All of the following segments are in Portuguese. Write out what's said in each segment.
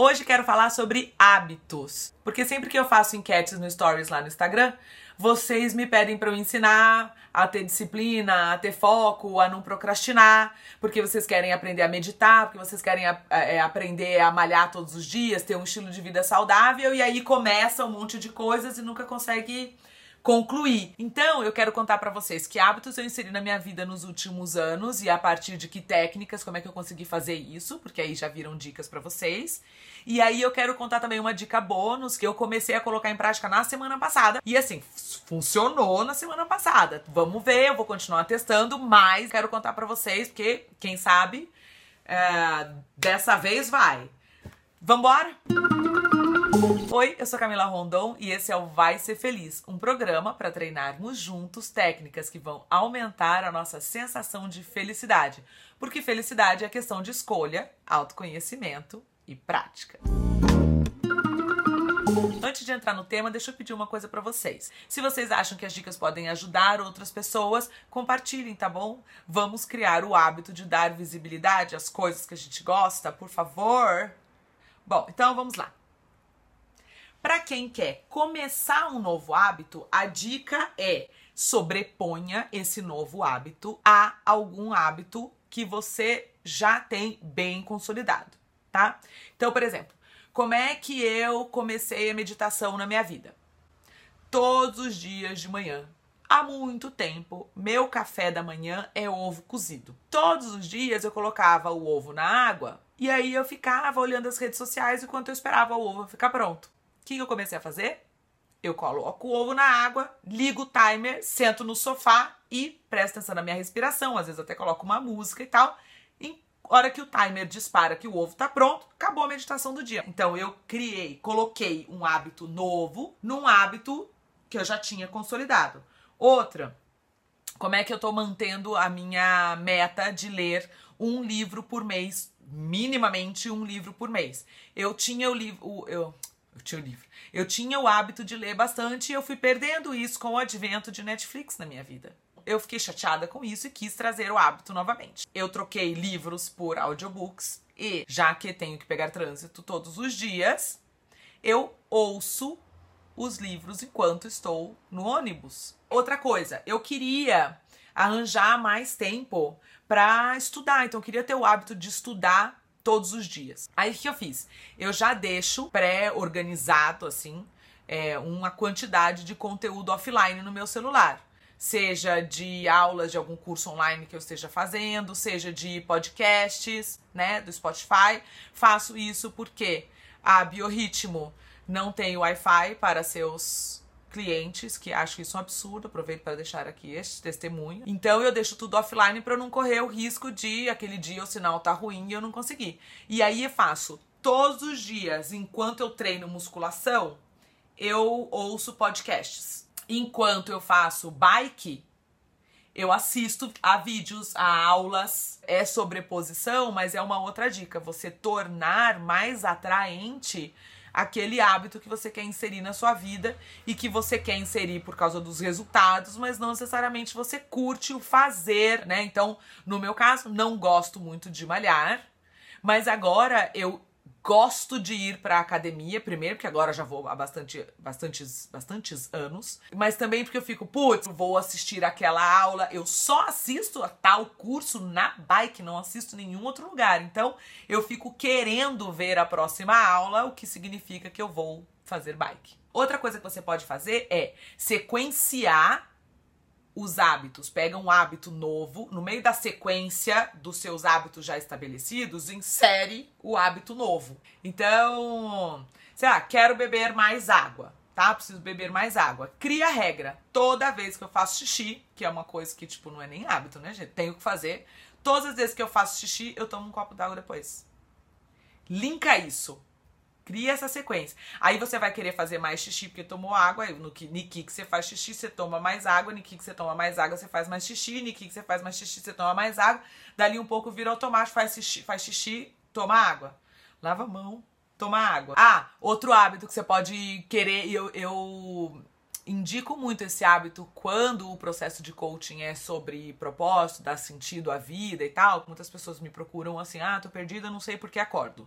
Hoje quero falar sobre hábitos, porque sempre que eu faço enquetes no Stories lá no Instagram, vocês me pedem para eu ensinar a ter disciplina, a ter foco, a não procrastinar, porque vocês querem aprender a meditar, porque vocês querem a, é, aprender a malhar todos os dias, ter um estilo de vida saudável, e aí começa um monte de coisas e nunca consegue concluir. Então, eu quero contar para vocês que hábitos eu inseri na minha vida nos últimos anos e a partir de que técnicas, como é que eu consegui fazer isso, porque aí já viram dicas para vocês. E aí eu quero contar também uma dica bônus que eu comecei a colocar em prática na semana passada. E assim, funcionou na semana passada. Vamos ver, eu vou continuar testando, mas quero contar para vocês, porque quem sabe é, dessa vez vai. Vambora? Oi, eu sou Camila Rondon e esse é o Vai Ser Feliz, um programa para treinarmos juntos técnicas que vão aumentar a nossa sensação de felicidade. Porque felicidade é questão de escolha, autoconhecimento e prática. Antes de entrar no tema, deixa eu pedir uma coisa para vocês. Se vocês acham que as dicas podem ajudar outras pessoas, compartilhem, tá bom? Vamos criar o hábito de dar visibilidade às coisas que a gente gosta, por favor. Bom, então vamos lá. Para quem quer começar um novo hábito, a dica é sobreponha esse novo hábito a algum hábito que você já tem bem consolidado, tá? Então, por exemplo, como é que eu comecei a meditação na minha vida? Todos os dias de manhã, há muito tempo, meu café da manhã é ovo cozido. Todos os dias eu colocava o ovo na água e aí eu ficava olhando as redes sociais enquanto eu esperava o ovo ficar pronto que eu comecei a fazer? Eu coloco o ovo na água, ligo o timer, sento no sofá e presto atenção na minha respiração. Às vezes até coloco uma música e tal. Em hora que o timer dispara que o ovo tá pronto, acabou a meditação do dia. Então eu criei, coloquei um hábito novo num hábito que eu já tinha consolidado. Outra, como é que eu tô mantendo a minha meta de ler um livro por mês, minimamente um livro por mês? Eu tinha o livro, eu eu tinha o livro. Eu tinha o hábito de ler bastante e eu fui perdendo isso com o advento de Netflix na minha vida. Eu fiquei chateada com isso e quis trazer o hábito novamente. Eu troquei livros por audiobooks e, já que tenho que pegar trânsito todos os dias, eu ouço os livros enquanto estou no ônibus. Outra coisa, eu queria arranjar mais tempo para estudar, então eu queria ter o hábito de estudar todos os dias. Aí o que eu fiz? Eu já deixo pré-organizado, assim, é, uma quantidade de conteúdo offline no meu celular. Seja de aulas de algum curso online que eu esteja fazendo, seja de podcasts, né, do Spotify. Faço isso porque a Biorritmo não tem Wi-Fi para seus clientes que acham isso um absurdo, aproveito para deixar aqui este testemunho. Então eu deixo tudo offline para não correr o risco de aquele dia o sinal tá ruim e eu não conseguir. E aí eu faço todos os dias, enquanto eu treino musculação, eu ouço podcasts. Enquanto eu faço bike, eu assisto a vídeos, a aulas. É sobreposição, mas é uma outra dica. Você tornar mais atraente aquele hábito que você quer inserir na sua vida e que você quer inserir por causa dos resultados, mas não necessariamente você curte o fazer, né? Então, no meu caso, não gosto muito de malhar, mas agora eu Gosto de ir para academia, primeiro, porque agora já vou há bastante, bastantes, bastantes anos, mas também porque eu fico, putz, vou assistir aquela aula, eu só assisto a tal curso na bike, não assisto em nenhum outro lugar. Então, eu fico querendo ver a próxima aula, o que significa que eu vou fazer bike. Outra coisa que você pode fazer é sequenciar os hábitos, pega um hábito novo, no meio da sequência dos seus hábitos já estabelecidos, insere o hábito novo. Então, sei lá, quero beber mais água, tá? Preciso beber mais água. Cria regra. Toda vez que eu faço xixi, que é uma coisa que, tipo, não é nem hábito, né, gente? Tenho que fazer. Todas as vezes que eu faço xixi, eu tomo um copo d'água depois. Linka isso. Cria essa sequência. Aí você vai querer fazer mais xixi porque tomou água. No Niki que você faz xixi, você toma mais água. Niki que você toma mais água, você faz mais xixi. Niki que você faz mais xixi, você toma mais água. Dali um pouco vira automático, faz xixi, faz xixi toma água. Lava a mão, toma água. Ah, outro hábito que você pode querer, eu, eu indico muito esse hábito quando o processo de coaching é sobre propósito, dar sentido à vida e tal. Muitas pessoas me procuram assim: ah, tô perdida, não sei por que acordo.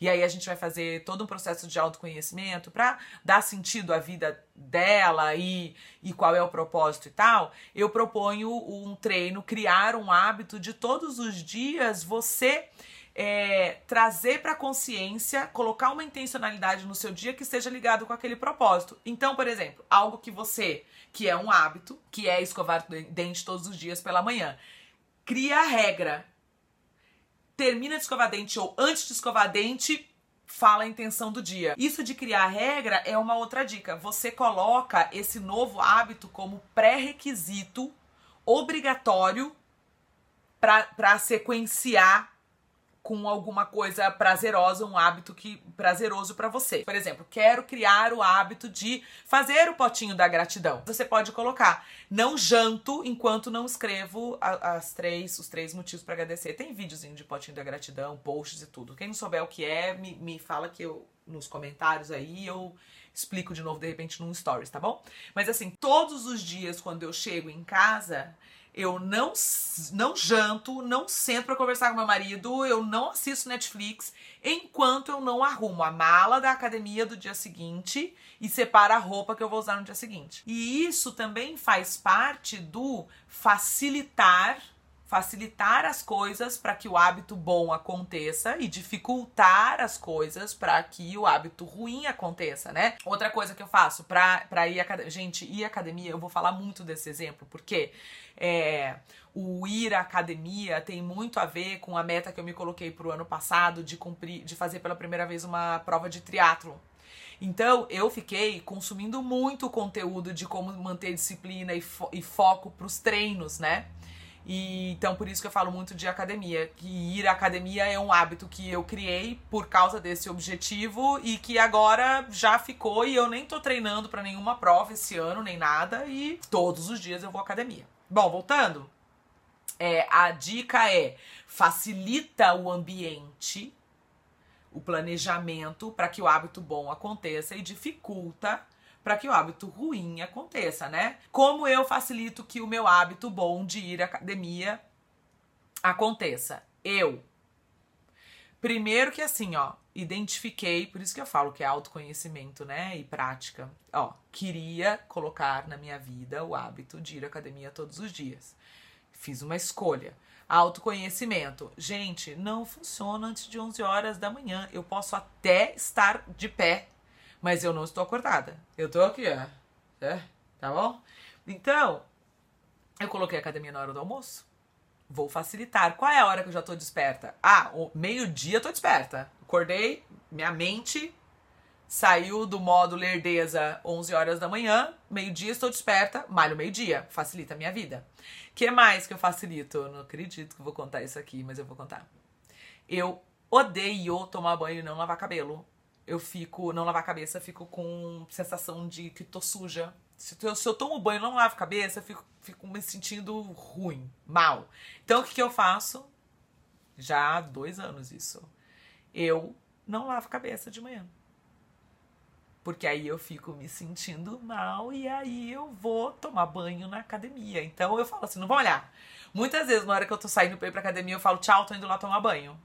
E aí a gente vai fazer todo um processo de autoconhecimento para dar sentido à vida dela e, e qual é o propósito e tal, eu proponho um treino, criar um hábito de todos os dias você é, trazer para consciência, colocar uma intencionalidade no seu dia que esteja ligado com aquele propósito. Então, por exemplo, algo que você, que é um hábito, que é escovar dente todos os dias pela manhã, cria a regra. Termina de escovar dente ou antes de escovar dente, fala a intenção do dia. Isso de criar regra é uma outra dica. Você coloca esse novo hábito como pré-requisito obrigatório para sequenciar com alguma coisa prazerosa, um hábito que prazeroso para você. Por exemplo, quero criar o hábito de fazer o potinho da gratidão. Você pode colocar: não janto enquanto não escrevo as três, os três motivos para agradecer. Tem videozinho de potinho da gratidão, posts e tudo. Quem não souber o que é, me, me fala que eu nos comentários aí eu explico de novo de repente num stories, tá bom? Mas assim, todos os dias quando eu chego em casa, eu não, não janto, não sento para conversar com meu marido, eu não assisto Netflix enquanto eu não arrumo a mala da academia do dia seguinte e separo a roupa que eu vou usar no dia seguinte. E isso também faz parte do facilitar facilitar as coisas para que o hábito bom aconteça e dificultar as coisas para que o hábito ruim aconteça, né? Outra coisa que eu faço para ir à gente ir à academia, eu vou falar muito desse exemplo, porque é, o ir à academia tem muito a ver com a meta que eu me coloquei pro ano passado de cumprir, de fazer pela primeira vez uma prova de triatlo. Então, eu fiquei consumindo muito conteúdo de como manter disciplina e, fo e foco pros treinos, né? E então por isso que eu falo muito de academia, que ir à academia é um hábito que eu criei por causa desse objetivo e que agora já ficou e eu nem tô treinando para nenhuma prova esse ano nem nada e todos os dias eu vou à academia. Bom, voltando, é, a dica é facilita o ambiente, o planejamento para que o hábito bom aconteça e dificulta para que o hábito ruim aconteça, né? Como eu facilito que o meu hábito bom de ir à academia aconteça? Eu. Primeiro que assim, ó, identifiquei, por isso que eu falo que é autoconhecimento, né, e prática. Ó, queria colocar na minha vida o hábito de ir à academia todos os dias. Fiz uma escolha. Autoconhecimento. Gente, não funciona antes de 11 horas da manhã. Eu posso até estar de pé mas eu não estou acordada. Eu tô aqui, ó. É, tá bom? Então, eu coloquei a academia na hora do almoço. Vou facilitar. Qual é a hora que eu já tô desperta? Ah, meio-dia eu tô desperta. Acordei, minha mente saiu do modo lerdeza 11 horas da manhã, meio-dia estou desperta, malho meio-dia, facilita a minha vida. que mais que eu facilito? Eu não acredito que vou contar isso aqui, mas eu vou contar. Eu odeio tomar banho e não lavar cabelo eu fico, não lavar a cabeça, fico com sensação de que tô suja. Se eu, se eu tomo banho e não lavo a cabeça, eu fico, fico me sentindo ruim, mal. Então o que, que eu faço? Já há dois anos isso. Eu não lavo a cabeça de manhã. Porque aí eu fico me sentindo mal e aí eu vou tomar banho na academia. Então eu falo assim, não vou olhar. Muitas vezes, na hora que eu tô saindo pra ir pra academia, eu falo, tchau, tô indo lá tomar banho.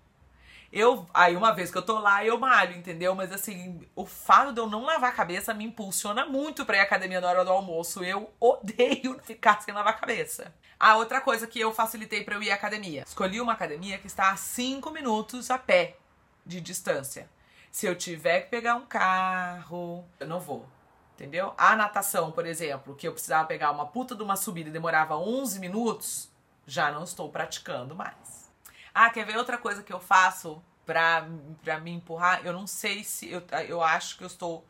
Eu, aí uma vez que eu tô lá, eu malho, entendeu? Mas assim, o fato de eu não lavar a cabeça me impulsiona muito pra ir à academia na hora do almoço. Eu odeio ficar sem lavar a cabeça. A outra coisa que eu facilitei para eu ir à academia. Escolhi uma academia que está a 5 minutos a pé de distância. Se eu tiver que pegar um carro, eu não vou. Entendeu? A natação, por exemplo, que eu precisava pegar uma puta de uma subida e demorava 11 minutos, já não estou praticando mais. Ah, quer ver outra coisa que eu faço pra, pra me empurrar? Eu não sei se. Eu, eu acho que eu estou.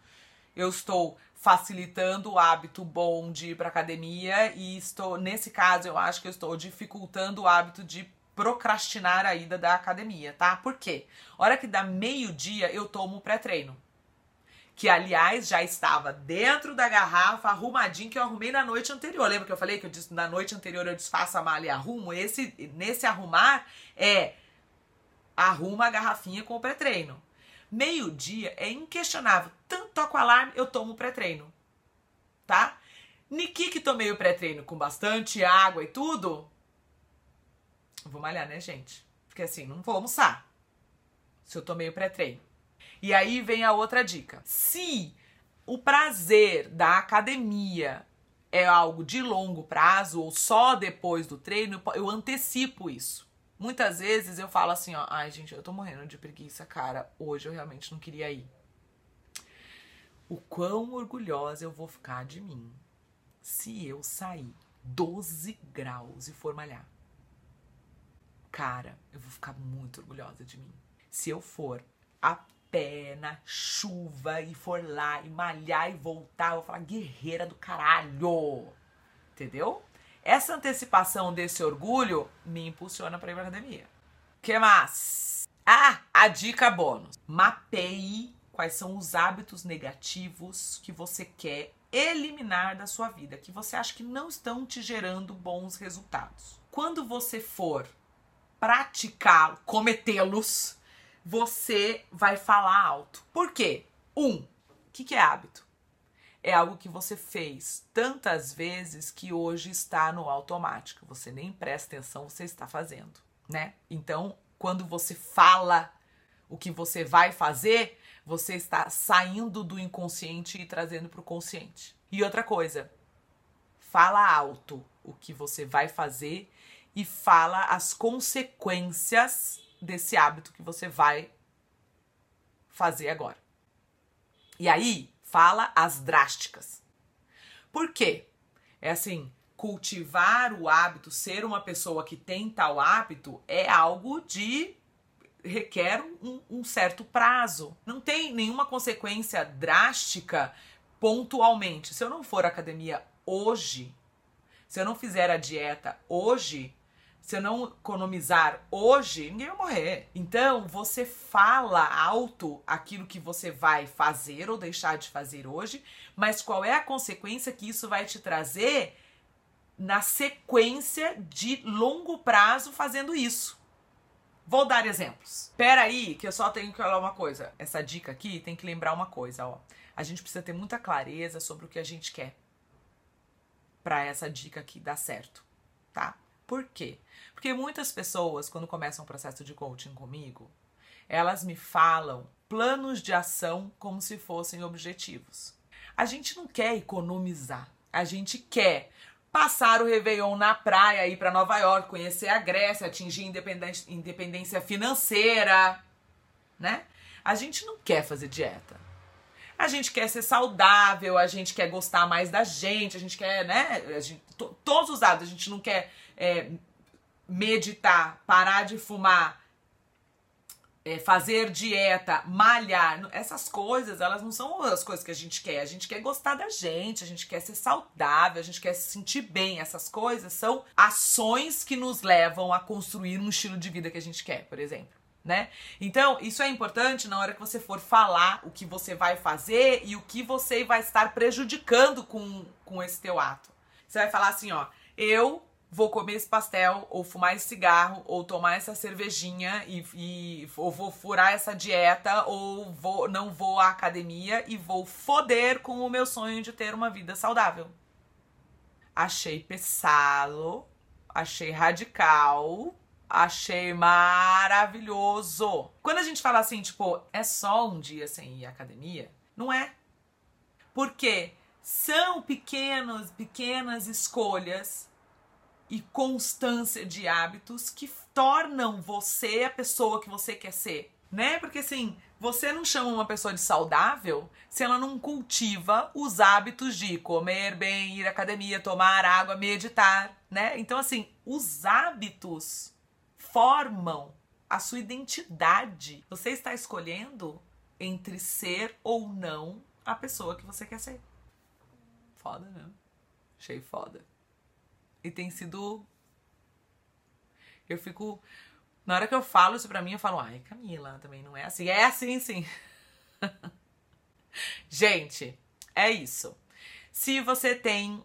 Eu estou facilitando o hábito bom de ir pra academia e estou. Nesse caso, eu acho que eu estou dificultando o hábito de procrastinar a ida da academia, tá? Por quê? Hora que dá meio-dia, eu tomo pré-treino que aliás já estava dentro da garrafa, arrumadinho, que eu arrumei na noite anterior. Lembra que eu falei que eu disse, na noite anterior eu desfaço a malha e arrumo? Esse, nesse arrumar é arruma a garrafinha com o pré-treino. Meio-dia é inquestionável. Tanto toco alarme, eu tomo pré-treino. Tá? Niki que tomei o pré-treino com bastante água e tudo. Vou malhar, né, gente? Porque assim, não vou almoçar. se eu tomei o pré-treino. E aí vem a outra dica. Se o prazer da academia é algo de longo prazo ou só depois do treino, eu antecipo isso. Muitas vezes eu falo assim, ó, ai gente, eu tô morrendo de preguiça, cara, hoje eu realmente não queria ir. O quão orgulhosa eu vou ficar de mim se eu sair 12 graus e for malhar. Cara, eu vou ficar muito orgulhosa de mim. Se eu for a pé na chuva e for lá e malhar e voltar, eu vou falar guerreira do caralho. Entendeu? Essa antecipação desse orgulho me impulsiona para ir pra academia. Que mais? Ah, a dica bônus. Mapeie quais são os hábitos negativos que você quer eliminar da sua vida, que você acha que não estão te gerando bons resultados. Quando você for praticar, cometê-los, você vai falar alto. Por quê? Um, o que, que é hábito? É algo que você fez tantas vezes que hoje está no automático. Você nem presta atenção, você está fazendo, né? Então, quando você fala o que você vai fazer, você está saindo do inconsciente e trazendo para o consciente. E outra coisa, fala alto o que você vai fazer e fala as consequências desse hábito que você vai fazer agora. E aí, fala as drásticas. Por quê? É assim, cultivar o hábito, ser uma pessoa que tem tal hábito, é algo de requer um, um, certo prazo. Não tem nenhuma consequência drástica pontualmente. Se eu não for à academia hoje, se eu não fizer a dieta hoje, se eu não economizar hoje, ninguém vai morrer. Então, você fala alto aquilo que você vai fazer ou deixar de fazer hoje, mas qual é a consequência que isso vai te trazer na sequência de longo prazo fazendo isso? Vou dar exemplos. Pera aí, que eu só tenho que falar uma coisa. Essa dica aqui tem que lembrar uma coisa, ó. A gente precisa ter muita clareza sobre o que a gente quer para essa dica aqui dar certo? Por quê? Porque muitas pessoas, quando começam um processo de coaching comigo, elas me falam planos de ação como se fossem objetivos. A gente não quer economizar, a gente quer passar o Réveillon na praia, ir para Nova York, conhecer a Grécia, atingir independência financeira, né? A gente não quer fazer dieta. A gente quer ser saudável, a gente quer gostar mais da gente, a gente quer, né? Gente, todos os lados, a gente não quer é, meditar, parar de fumar, é, fazer dieta, malhar, essas coisas, elas não são as coisas que a gente quer. A gente quer gostar da gente, a gente quer ser saudável, a gente quer se sentir bem. Essas coisas são ações que nos levam a construir um estilo de vida que a gente quer, por exemplo. Né? Então, isso é importante na hora que você for falar o que você vai fazer e o que você vai estar prejudicando com, com esse teu ato. Você vai falar assim, ó, eu vou comer esse pastel, ou fumar esse cigarro, ou tomar essa cervejinha, e, e ou vou furar essa dieta, ou vou, não vou à academia e vou foder com o meu sonho de ter uma vida saudável. Achei pesado, achei radical, achei maravilhoso. Quando a gente fala assim, tipo, é só um dia sem ir à academia, não é. Porque são pequenos, pequenas escolhas e constância de hábitos que tornam você a pessoa que você quer ser, né? Porque assim, você não chama uma pessoa de saudável se ela não cultiva os hábitos de comer bem, ir à academia, tomar água, meditar, né? Então assim, os hábitos formam a sua identidade. Você está escolhendo entre ser ou não a pessoa que você quer ser. Foda, né? Achei foda. E tem sido. Eu fico. Na hora que eu falo isso pra mim, eu falo, ai, Camila, também não é assim. É assim, sim. Gente, é isso. Se você tem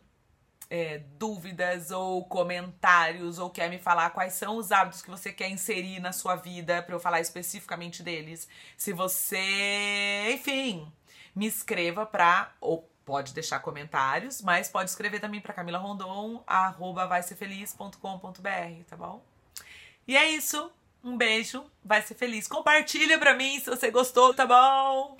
é, dúvidas ou comentários ou quer me falar quais são os hábitos que você quer inserir na sua vida para eu falar especificamente deles, se você, enfim, me escreva para ou pode deixar comentários, mas pode escrever também para Camila Rondon, arroba tá bom? E é isso. Um beijo, vai ser feliz. Compartilha pra mim se você gostou, tá bom?